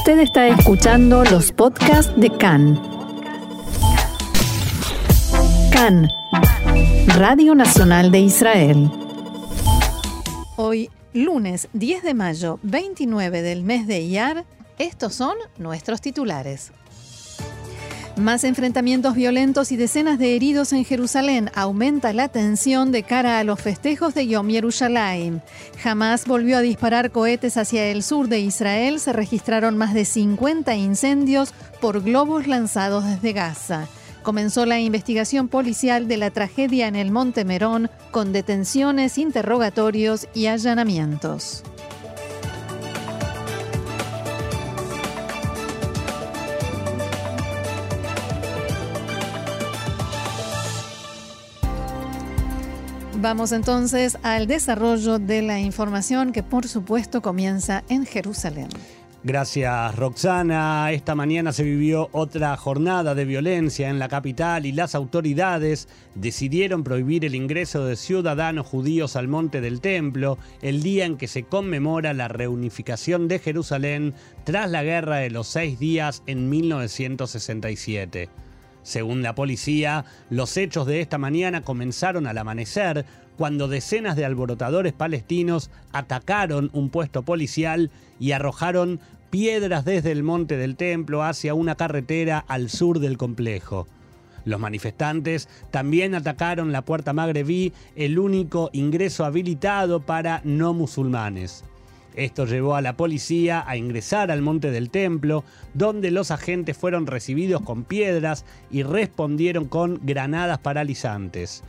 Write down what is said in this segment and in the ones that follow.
Usted está escuchando los podcasts de CAN. CAN, Radio Nacional de Israel. Hoy, lunes 10 de mayo, 29 del mes de Iyar, estos son nuestros titulares. Más enfrentamientos violentos y decenas de heridos en Jerusalén aumenta la tensión de cara a los festejos de Yom Yerushalayim. Hamas volvió a disparar cohetes hacia el sur de Israel. Se registraron más de 50 incendios por globos lanzados desde Gaza. Comenzó la investigación policial de la tragedia en el Monte Merón con detenciones, interrogatorios y allanamientos. Vamos entonces al desarrollo de la información que por supuesto comienza en Jerusalén. Gracias Roxana. Esta mañana se vivió otra jornada de violencia en la capital y las autoridades decidieron prohibir el ingreso de ciudadanos judíos al Monte del Templo el día en que se conmemora la reunificación de Jerusalén tras la Guerra de los Seis Días en 1967. Según la policía, los hechos de esta mañana comenzaron al amanecer cuando decenas de alborotadores palestinos atacaron un puesto policial y arrojaron piedras desde el monte del templo hacia una carretera al sur del complejo. Los manifestantes también atacaron la puerta magrebí, el único ingreso habilitado para no musulmanes. Esto llevó a la policía a ingresar al monte del templo, donde los agentes fueron recibidos con piedras y respondieron con granadas paralizantes.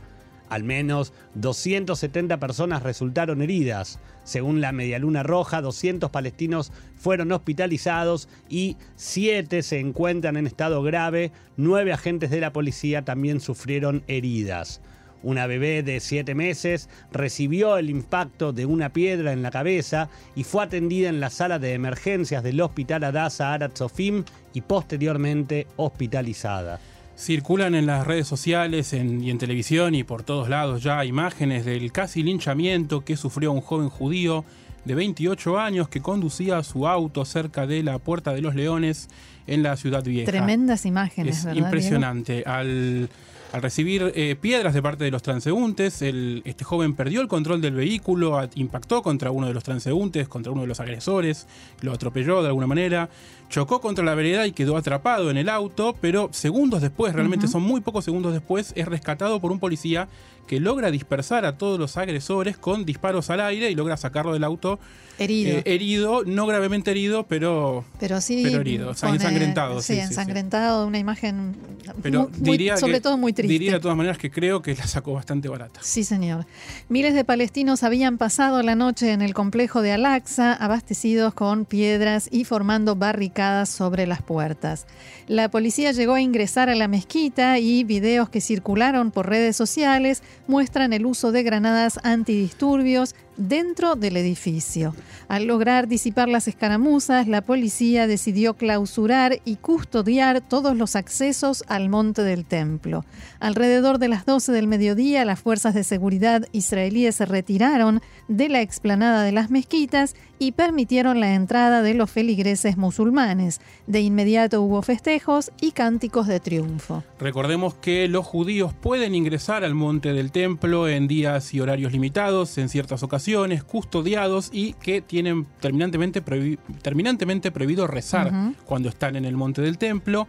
Al menos 270 personas resultaron heridas. Según la Medialuna Roja, 200 palestinos fueron hospitalizados y 7 se encuentran en estado grave. 9 agentes de la policía también sufrieron heridas. Una bebé de 7 meses recibió el impacto de una piedra en la cabeza y fue atendida en la sala de emergencias del Hospital Adasa Arat Sofim y posteriormente hospitalizada. Circulan en las redes sociales y en televisión y por todos lados ya imágenes del casi linchamiento que sufrió un joven judío de 28 años que conducía su auto cerca de la Puerta de los Leones en la ciudad vieja. Tremendas imágenes, es Impresionante. Al al recibir eh, piedras de parte de los transeúntes, este joven perdió el control del vehículo, impactó contra uno de los transeúntes, contra uno de los agresores, lo atropelló de alguna manera, chocó contra la vereda y quedó atrapado en el auto, pero segundos después, realmente son muy pocos segundos después, es rescatado por un policía que logra dispersar a todos los agresores con disparos al aire y logra sacarlo del auto herido, eh, herido no gravemente herido, pero, pero sí herido, ensangrentado. Sí, ensangrentado, una imagen pero diría sobre todo muy triste. Diría de todas maneras que creo que la sacó bastante barata. Sí, señor. Miles de palestinos habían pasado la noche en el complejo de Al-Aqsa, abastecidos con piedras y formando barricadas sobre las puertas. La policía llegó a ingresar a la mezquita y videos que circularon por redes sociales muestran el uso de granadas antidisturbios dentro del edificio. Al lograr disipar las escaramuzas, la policía decidió clausurar y custodiar todos los accesos al monte del templo. Alrededor de las 12 del mediodía, las fuerzas de seguridad israelíes se retiraron de la explanada de las mezquitas y permitieron la entrada de los feligreses musulmanes. De inmediato hubo festejos y cánticos de triunfo. Recordemos que los judíos pueden ingresar al monte del templo en días y horarios limitados, en ciertas ocasiones, custodiados y que tienen terminantemente, prohibido rezar cuando están en el monte del templo.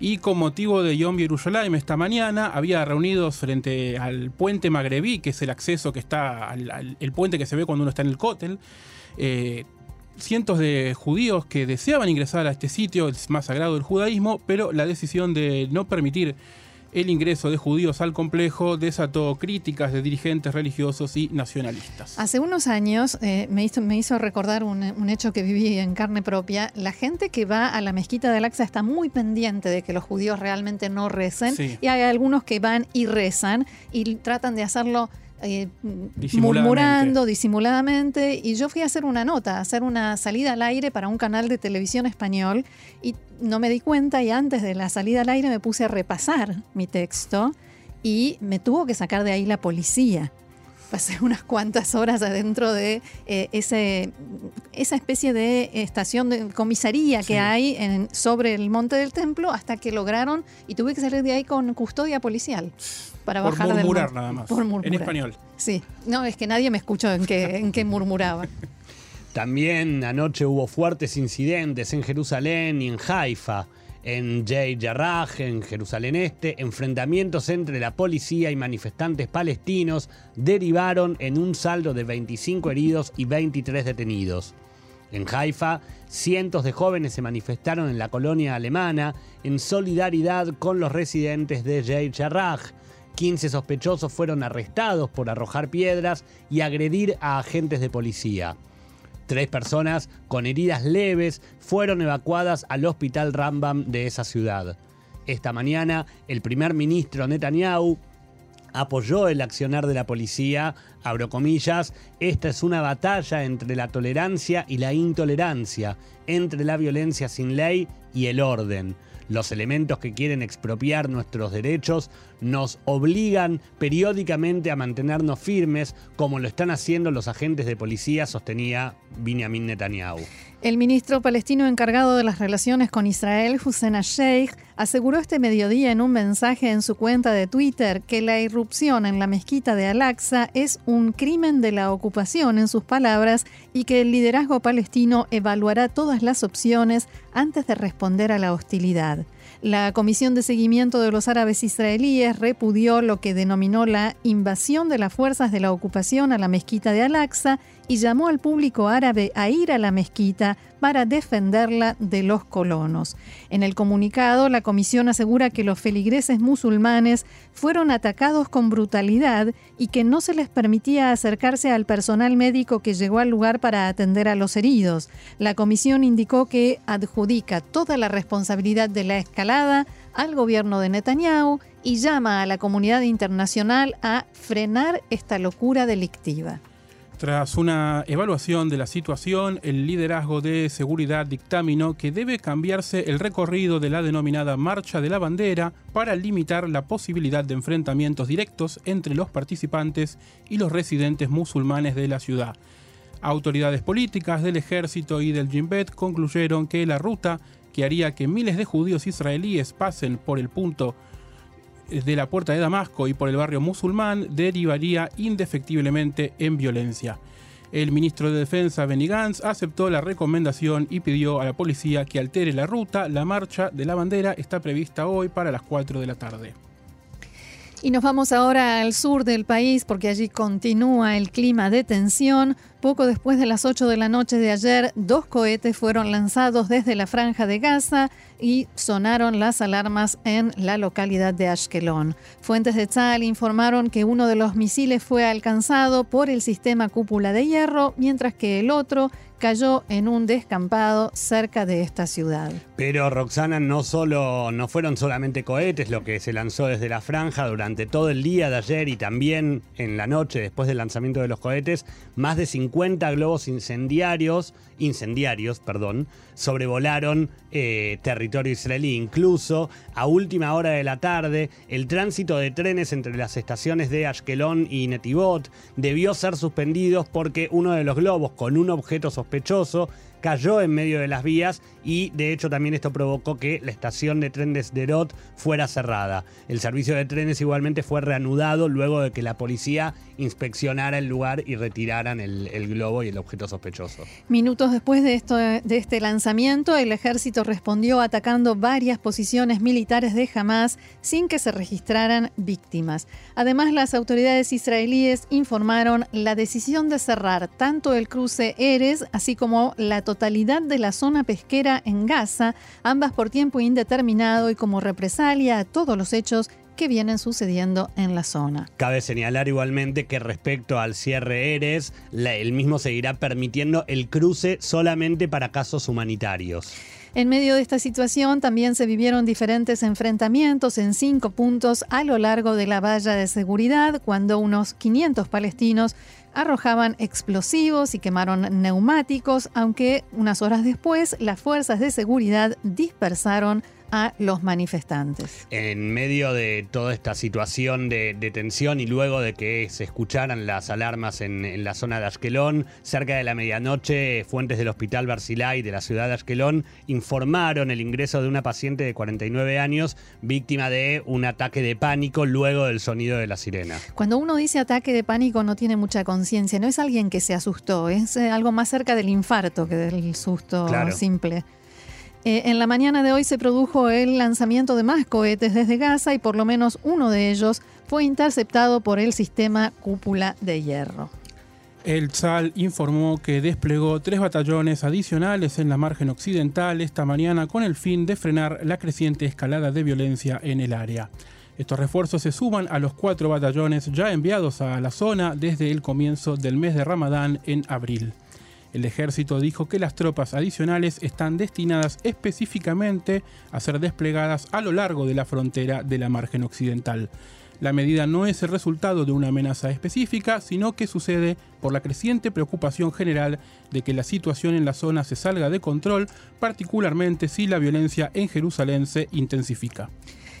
Y con motivo de Yom Yerushalayim esta mañana había reunidos frente al puente Magrebí, que es el acceso que está, al, el puente que se ve cuando uno está en el cótel, eh, cientos de judíos que deseaban ingresar a este sitio, el más sagrado del judaísmo, pero la decisión de no permitir el ingreso de judíos al complejo desató críticas de dirigentes religiosos y nacionalistas. Hace unos años eh, me, hizo, me, hizo, recordar un, hecho que viví en carne propia. La gente que va a la mezquita de Al-Aqsa está muy pendiente de que los judíos realmente no recen y hay algunos que van y rezan y tratan de hacerlo eh, murmurando disimuladamente. Y yo fui a hacer una nota, a hacer una salida al aire para un canal de televisión español y no me di cuenta y antes de la salida al aire me puse a repasar mi texto y me tuvo que sacar de ahí la policía. Pasé unas cuantas horas adentro de eh, ese, esa especie de estación de comisaría que hay en, sobre el monte del templo hasta que lograron y tuve que salir de ahí con custodia policial para Por bajar del murmurar monte. nada más. Por murmurar. En español. Sí, no, es que nadie me escuchó en qué, en qué murmuraba. También anoche hubo fuertes incidentes en Jerusalén y en Haifa. En Jay Jarrah, en Jerusalén Este, enfrentamientos entre la policía y manifestantes palestinos derivaron en un saldo de 25 heridos y 23 detenidos. En Haifa, cientos de jóvenes se manifestaron en la colonia alemana en solidaridad con los residentes de Jay Jarrah. 15 sospechosos fueron arrestados por arrojar piedras y agredir a agentes de policía. Tres personas con heridas leves fueron evacuadas al hospital Rambam de esa ciudad. Esta mañana, el primer ministro Netanyahu apoyó el accionar de la policía, abro comillas, esta es una batalla entre la tolerancia y la intolerancia, entre la violencia sin ley y el orden. Los elementos que quieren expropiar nuestros derechos nos obligan periódicamente a mantenernos firmes, como lo están haciendo los agentes de policía, sostenía Benjamin Netanyahu. El ministro palestino encargado de las relaciones con Israel, Hussein al-Sheikh, aseguró este mediodía en un mensaje en su cuenta de Twitter que la irrupción en la mezquita de Al-Aqsa es un crimen de la ocupación, en sus palabras, y que el liderazgo palestino evaluará todas las opciones antes de responder a la hostilidad. La Comisión de Seguimiento de los Árabes Israelíes repudió lo que denominó la invasión de las fuerzas de la ocupación a la mezquita de Al-Aqsa y llamó al público árabe a ir a la mezquita para defenderla de los colonos. En el comunicado, la comisión asegura que los feligreses musulmanes fueron atacados con brutalidad y que no se les permitía acercarse al personal médico que llegó al lugar para atender a los heridos. La comisión indicó que adjudica toda la responsabilidad de la escalada al gobierno de Netanyahu y llama a la comunidad internacional a frenar esta locura delictiva. Tras una evaluación de la situación, el liderazgo de seguridad dictaminó que debe cambiarse el recorrido de la denominada Marcha de la Bandera para limitar la posibilidad de enfrentamientos directos entre los participantes y los residentes musulmanes de la ciudad. Autoridades políticas del ejército y del Jimbet concluyeron que la ruta que haría que miles de judíos israelíes pasen por el punto de la puerta de Damasco y por el barrio musulmán derivaría indefectiblemente en violencia. El ministro de Defensa Benny Gantz aceptó la recomendación y pidió a la policía que altere la ruta. La marcha de la bandera está prevista hoy para las 4 de la tarde. Y nos vamos ahora al sur del país porque allí continúa el clima de tensión. Poco después de las 8 de la noche de ayer, dos cohetes fueron lanzados desde la franja de Gaza y sonaron las alarmas en la localidad de Ashkelon. Fuentes de Tzal informaron que uno de los misiles fue alcanzado por el sistema cúpula de hierro, mientras que el otro cayó en un descampado cerca de esta ciudad. Pero Roxana, no solo, no fueron solamente cohetes lo que se lanzó desde la franja durante todo el día de ayer y también en la noche después del lanzamiento de los cohetes, más de 50 globos incendiarios, incendiarios, perdón, sobrevolaron eh, territorio israelí. Incluso a última hora de la tarde, el tránsito de trenes entre las estaciones de Ashkelon y Netivot debió ser suspendido porque uno de los globos con un objeto sospechoso sospechoso cayó en medio de las vías y de hecho también esto provocó que la estación de trenes de fuera cerrada. El servicio de trenes igualmente fue reanudado luego de que la policía inspeccionara el lugar y retiraran el, el globo y el objeto sospechoso. Minutos después de, esto, de este lanzamiento, el ejército respondió atacando varias posiciones militares de Hamas sin que se registraran víctimas. Además, las autoridades israelíes informaron la decisión de cerrar tanto el cruce Eres, así como la totalidad de la zona pesquera en Gaza, ambas por tiempo indeterminado y como represalia a todos los hechos que vienen sucediendo en la zona. Cabe señalar igualmente que respecto al cierre Eres, el mismo seguirá permitiendo el cruce solamente para casos humanitarios. En medio de esta situación también se vivieron diferentes enfrentamientos en cinco puntos a lo largo de la valla de seguridad cuando unos 500 palestinos arrojaban explosivos y quemaron neumáticos, aunque unas horas después las fuerzas de seguridad dispersaron a los manifestantes. En medio de toda esta situación de, tensión y luego de que se escucharan las alarmas en, la zona de Ashkelon, cerca de la medianoche, fuentes del hospital Barzilai de la ciudad de Ashkelon informaron el ingreso de una paciente de 49 años víctima de un ataque de pánico luego del sonido de la sirena. Cuando uno dice ataque de pánico no tiene mucha conciencia, no es alguien que se asustó, es eh, algo más cerca del infarto que del susto simple. Eh, en la mañana de hoy se produjo el lanzamiento de más cohetes desde Gaza y por lo menos uno de ellos fue interceptado por el sistema cúpula de hierro. El SAL informó que desplegó tres batallones adicionales en la margen occidental esta mañana con el fin de frenar la creciente escalada de violencia en el área. Estos refuerzos se suman a los cuatro batallones ya enviados a la zona desde el comienzo del mes de Ramadán en abril. El ejército dijo que las tropas adicionales están destinadas específicamente a ser desplegadas a lo largo de la frontera de la margen occidental. La medida no es el resultado de una amenaza específica, sino que sucede por la creciente preocupación general de que la situación en la zona se salga de control, particularmente si la violencia en Jerusalén se intensifica.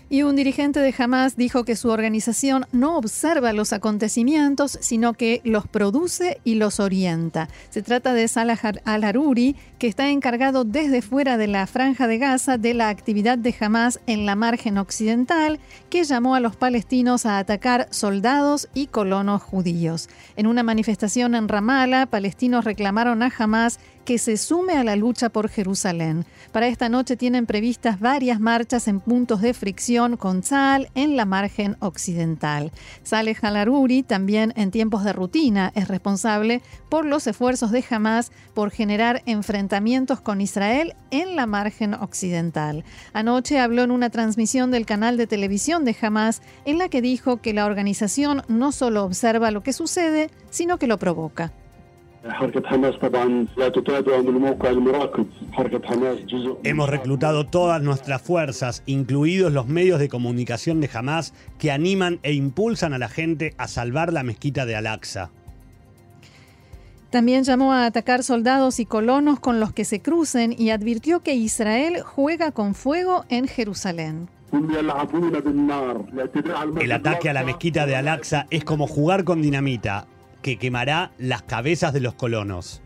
Y un dirigente de Hamas dijo que su organización no observa los acontecimientos, sino que los produce y los orienta. Se trata de Salah al-Haruri, que está encargado desde fuera de la franja de Gaza de la actividad de Hamas en la margen occidental, que llamó a los palestinos a atacar soldados y colonos judíos. En una manifestación en Ramallah, palestinos reclamaron a Hamas que se sume a la lucha por Jerusalén. Para esta noche tienen previstas varias marchas en puntos de fricción con Sal en la margen occidental. Saleh Halaruri también en tiempos de rutina es responsable por los esfuerzos de Hamas por generar enfrentamientos con Israel en la margen occidental. Anoche habló en una transmisión del canal de televisión de Hamas en la que dijo que la organización no solo observa lo que sucede, sino que lo provoca. Hemos reclutado todas nuestras fuerzas, incluidos los medios de comunicación de Hamas, que animan e impulsan a la gente a salvar la mezquita de Al-Aqsa. También llamó a atacar soldados y colonos con los que se crucen y advirtió que Israel juega con fuego en Jerusalén. El ataque a la mezquita de Al-Aqsa es como jugar con dinamita que quemará las cabezas de los colonos.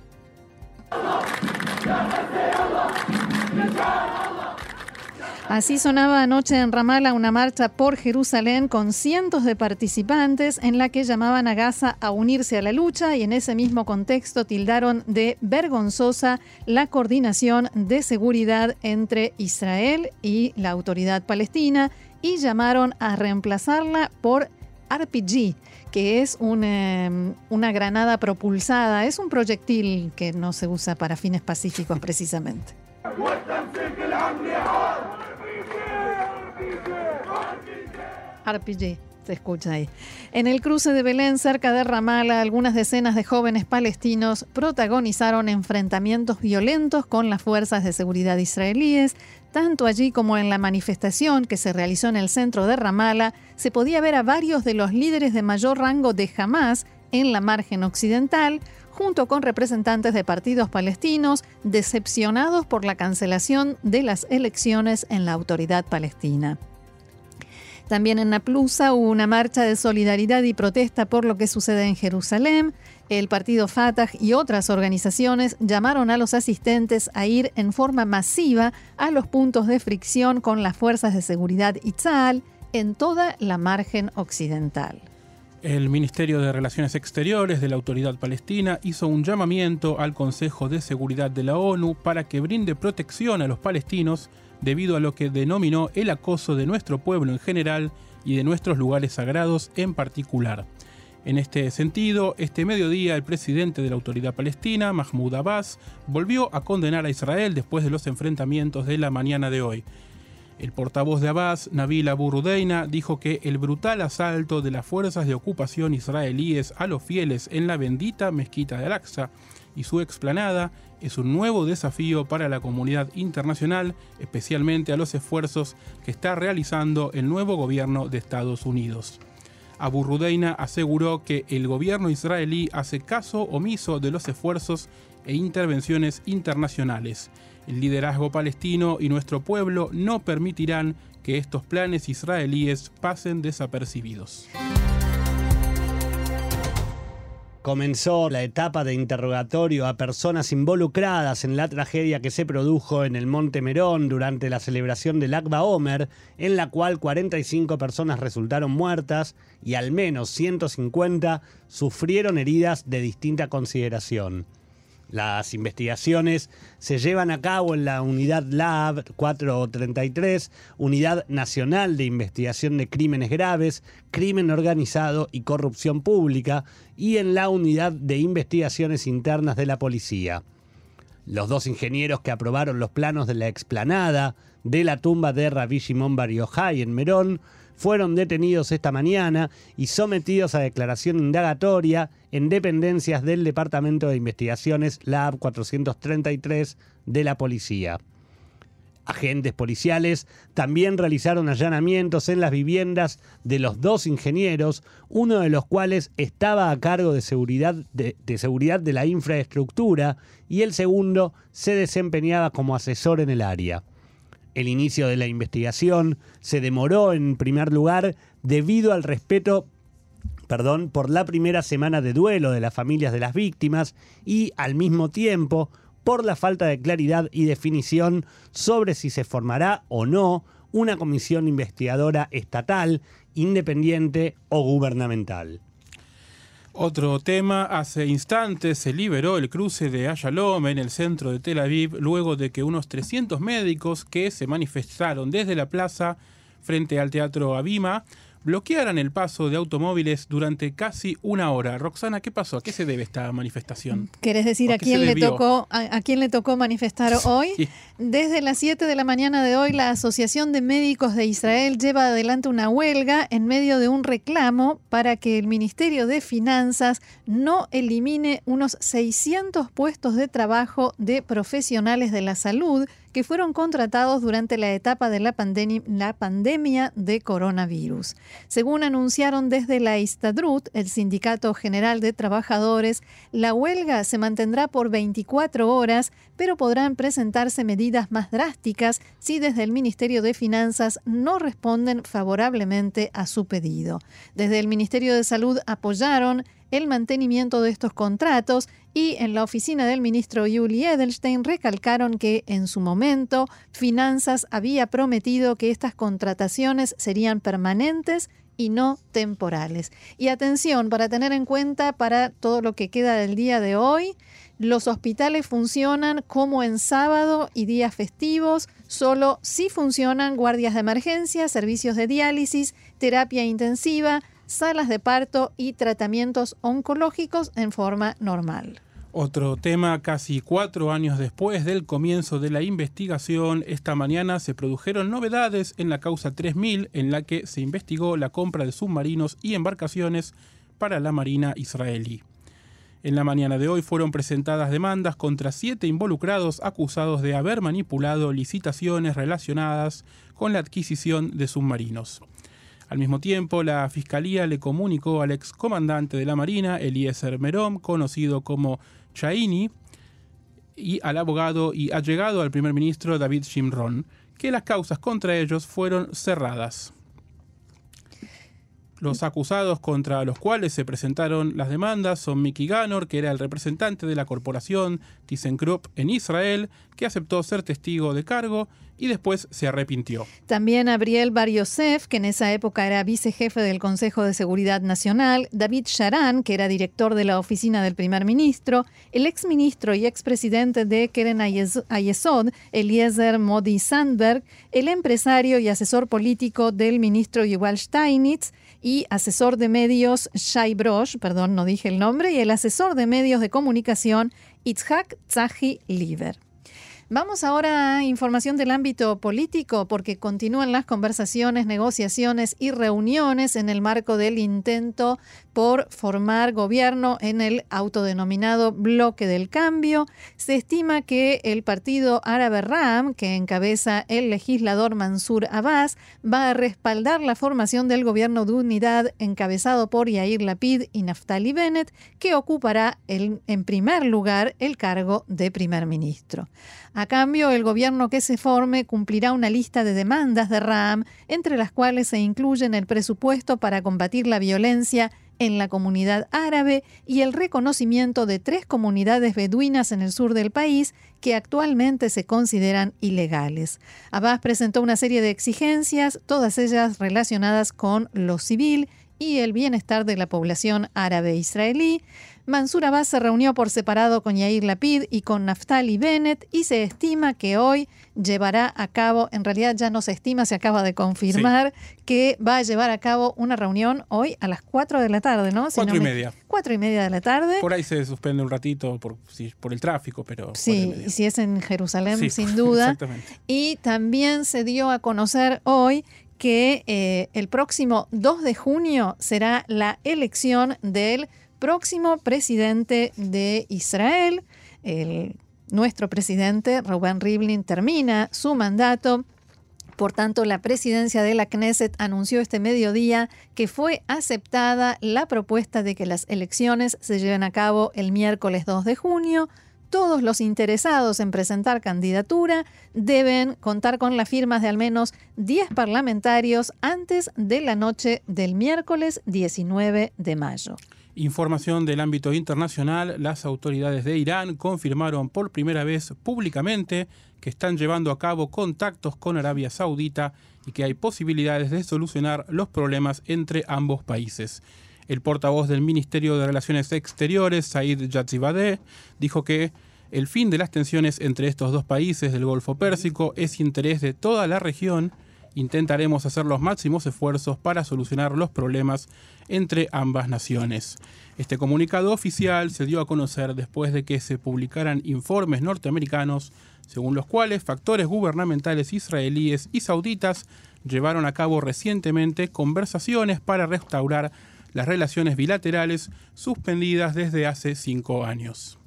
Así sonaba anoche en Ramallah una marcha por Jerusalén con cientos de participantes en la que llamaban a Gaza a unirse a la lucha y en ese mismo contexto tildaron de vergonzosa la coordinación de seguridad entre Israel y la autoridad palestina y llamaron a reemplazarla por RPG, que es em, una granada propulsada, es un proyectil que no se usa para fines pacíficos precisamente. RPG, se escucha ahí. En el cruce de Belén, cerca de Ramala, algunas decenas de jóvenes palestinos protagonizaron enfrentamientos violentos con las fuerzas de seguridad israelíes, tanto allí como en la manifestación que se realizó en el centro de Ramala, se podía ver a varios de los líderes de mayor rango de Hamas en la margen occidental, junto con representantes de partidos palestinos decepcionados por la cancelación de las elecciones en la autoridad palestina. También en Naplusa hubo una marcha de solidaridad y protesta por lo que sucede en Jerusalén. El partido Fatah y otras organizaciones llamaron a los asistentes a ir en forma masiva a los puntos de fricción con las fuerzas de seguridad Itzal en toda la margen occidental. El Ministerio de Relaciones Exteriores de la Autoridad Palestina hizo un llamamiento al Consejo de Seguridad de la ONU para que brinde protección a los palestinos debido a lo que denominó el acoso de nuestro pueblo en general y de nuestros lugares sagrados en particular. En este sentido, este mediodía el presidente de la autoridad palestina, Mahmoud Abbas, volvió a condenar a Israel después de los enfrentamientos de la mañana de hoy. El portavoz de Abbas, Nabil Abu Rudeina, dijo que el brutal asalto de las fuerzas de ocupación israelíes a los fieles en la bendita mezquita de Al-Aqsa y su explanada es un nuevo desafío para la comunidad internacional, especialmente a los esfuerzos que está realizando el nuevo gobierno de Estados Unidos. Abu Rudeina aseguró que el gobierno israelí hace caso omiso de los esfuerzos e intervenciones internacionales. El liderazgo palestino y nuestro pueblo no permitirán que estos planes israelíes pasen desapercibidos. Comenzó la etapa de interrogatorio a personas involucradas en la tragedia que se produjo en el Monte Merón durante la celebración del Akba Omer, en la cual 45 personas resultaron muertas y al menos 150 sufrieron heridas de distinta consideración. Las investigaciones se llevan a cabo en la Unidad Lab 433, Unidad Nacional de Investigación de Crímenes Graves, Crimen Organizado y Corrupción Pública, y en la Unidad de Investigaciones Internas de la Policía. Los dos ingenieros que aprobaron los planos de la explanada de la tumba de Rabbi Shimon Bar en Merón fueron detenidos esta mañana y sometidos a declaración indagatoria en dependencias del Departamento de Investigaciones LAB 433 de la Policía. Agentes policiales también realizaron allanamientos en las viviendas de los dos ingenieros, uno de los cuales estaba a cargo de seguridad de, de, seguridad de la infraestructura y el segundo se desempeñaba como asesor en el área. El inicio de la investigación se demoró en primer lugar debido al respeto perdón, por la primera semana de duelo de las familias de las víctimas y al mismo tiempo por la falta de claridad y definición sobre si se formará o no una comisión investigadora estatal, independiente o gubernamental. Otro tema, hace instantes se liberó el cruce de Ayalom en el centro de Tel Aviv luego de que unos 300 médicos que se manifestaron desde la plaza frente al Teatro Abima bloquearan el paso de automóviles durante casi una hora. Roxana, ¿qué pasó? ¿A qué se debe esta manifestación? ¿Querés decir a quién, le tocó, a, quién le tocó manifestar hoy? Desde las 7 de la mañana de hoy, la Asociación de Médicos de Israel lleva adelante una huelga en medio de un reclamo para que el Ministerio de Finanzas no elimine unos 600 puestos de trabajo de profesionales de la salud que fueron contratados durante la etapa de la, pandemia de coronavirus. Según anunciaron desde la Istadrut, el Sindicato General de Trabajadores, la huelga se mantendrá por 24 horas, pero podrán presentarse medidas más drásticas si desde el Ministerio de Finanzas no responden favorablemente a su pedido. Desde el Ministerio de Salud apoyaron el mantenimiento de estos contratos y en la oficina del ministro Yuli Edelstein recalcaron que en su momento Finanzas había prometido que estas contrataciones serían permanentes y no temporales. Y atención, para tener en cuenta para todo lo que queda del día de hoy, los hospitales funcionan como en sábado y días festivos, solo si funcionan guardias de emergencia, servicios de diálisis, terapia intensiva, salas de parto y tratamientos oncológicos en forma normal. Otro tema, casi cuatro años después del comienzo de la investigación, esta mañana se produjeron novedades en la causa 3000 en la que se investigó la compra de submarinos y embarcaciones para la Marina israelí. En la mañana de hoy fueron presentadas demandas contra siete involucrados acusados de haber manipulado licitaciones relacionadas con la adquisición de submarinos. Al mismo tiempo, la Fiscalía le comunicó al excomandante de la Marina, Eliezer Merom, conocido como Chaini, y al abogado y allegado al primer ministro David Shimron, que las causas contra ellos fueron cerradas. Los acusados contra los cuales se presentaron las demandas son Mickey Ganor, que era el representante de la corporación ThyssenKrupp en Israel, que aceptó ser testigo de cargo y después se arrepintió. También Abriel Bar Yosef, que en esa época era vicejefe del Consejo de Seguridad Nacional, David Sharan, que era director de la oficina del primer ministro, el exministro y expresidente de Keren Ayesod, Eliezer Modi Sandberg, el empresario y asesor político del ministro Yuval Steinitz, y asesor de medios Shai Brosh, perdón, no dije el nombre, y el asesor de medios de comunicación Itzhak Tzahi Liver. Vamos ahora a información del ámbito político porque continúan las conversaciones, negociaciones y reuniones en el marco del intento por formar gobierno en el autodenominado bloque del cambio. Se estima que el partido árabe RAM, que encabeza el legislador Mansur Abbas, va a respaldar la formación del gobierno de unidad encabezado por Yair Lapid y Naftali Bennett, que ocupará en primer lugar el cargo de primer ministro. A cambio, el gobierno que se forme cumplirá una lista de demandas de RAM, entre las cuales se incluyen el presupuesto para combatir la violencia en la comunidad árabe y el reconocimiento de tres comunidades beduinas en el sur del país que actualmente se consideran ilegales. Abbas presentó una serie de exigencias, todas ellas relacionadas con lo civil y el bienestar de la población árabe israelí. Mansur Abbas se reunió por separado con Yair Lapid y con Naftali Bennett y se estima que hoy llevará a cabo, en realidad ya no se estima, se acaba de confirmar que va a llevar a cabo una reunión hoy a las 4 de la tarde, ¿no? cuatro y media. Cuatro y media de la tarde. Por ahí se suspende un ratito por, por el tráfico, pero... Sí, y si es en Jerusalén, sin duda. Exactamente. Y también se dio a conocer hoy que eh, el próximo 2 de junio será la elección del próximo presidente de Israel. El, nuestro presidente, Rubén Rivlin, termina su mandato. Por tanto, la presidencia de la Knesset anunció este mediodía que fue aceptada la propuesta de que las elecciones se lleven a cabo el miércoles 2 de junio. Todos los interesados en presentar candidatura deben contar con las firmas de al menos 10 parlamentarios antes de la noche del miércoles 19 de mayo. Información del ámbito internacional, las autoridades de Irán confirmaron por primera vez públicamente que están llevando a cabo contactos con Arabia Saudita y que hay posibilidades de solucionar los problemas entre ambos países. El portavoz del Ministerio de Relaciones Exteriores, Said Yatzibadeh, dijo que el fin de las tensiones entre estos dos países del Golfo Pérsico es interés de toda la región intentaremos hacer los máximos esfuerzos para solucionar los problemas entre ambas naciones. Este comunicado oficial se dio a conocer después de que se publicaran informes norteamericanos según los cuales factores gubernamentales israelíes y sauditas llevaron a cabo recientemente conversaciones para restaurar las relaciones bilaterales suspendidas desde hace cinco años.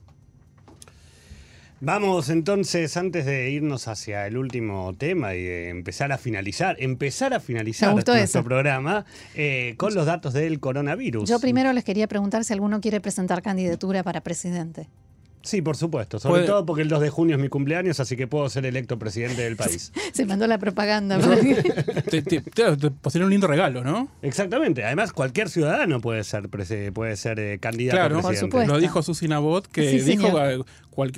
Vamos entonces, antes de irnos hacia el último tema y empezar a finalizar, empezar a finalizar nuestro programa eh, con los datos del coronavirus. Yo primero les quería preguntar si alguno quiere presentar candidatura para presidente. Sí, por supuesto. Sobre todo porque el 2 de junio es mi cumpleaños, así que puedo ser electo presidente del país. Se mandó la propaganda. te, te, un lindo regalo, ¿no? Exactamente. Además, cualquier ciudadano puede ser, puede ser eh, candidato a presidente. Por Lo dijo Susina Bot, que dijo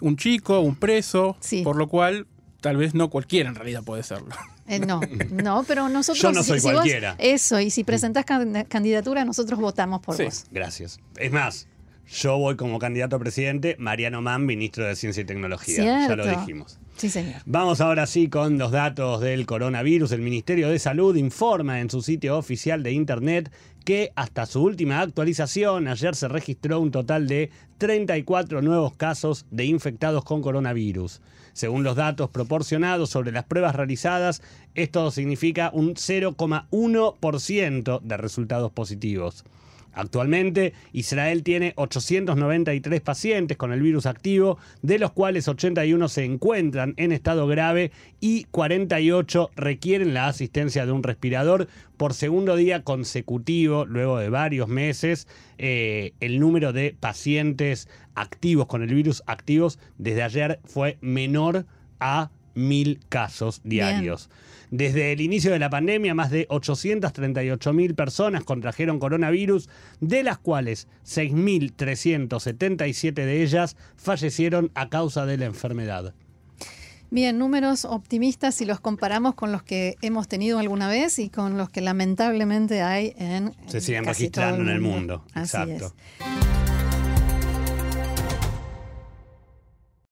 un chico, un preso, por lo cual tal vez no cualquiera en realidad puede serlo. Eh, no, no, pero nosotros... Yo no soy cualquiera. eso, y si presentás candidatura, nosotros votamos por sí. vos. Gracias. Es más, yo voy como candidato a presidente, Mariano Mann, ministro de Ciencia y Tecnología. Ya lo dijimos. Sí, señor. Vamos ahora sí con los datos del coronavirus. El Ministerio de Salud informa en su sitio oficial de Internet que hasta su última actualización, ayer se registró un total de 34 nuevos casos de infectados con coronavirus. Según los datos proporcionados sobre las pruebas realizadas, esto significa un 0,1% de resultados positivos. Actualmente, Israel tiene 893 pacientes con el virus activo, de los cuales 81 se encuentran en estado grave y 48 requieren la asistencia de un respirador. Por segundo día consecutivo, luego de varios meses, eh, el número de pacientes activos con el virus activos desde ayer fue menor a mil casos diarios. Desde el inicio de la pandemia, más de 838 mil personas contrajeron coronavirus, de las cuales 6.377 de ellas fallecieron a causa de la enfermedad. Bien, números optimistas si los comparamos con los que hemos tenido alguna vez y con los que lamentablemente hay en... Se siguen registrando en el mundo. Exacto.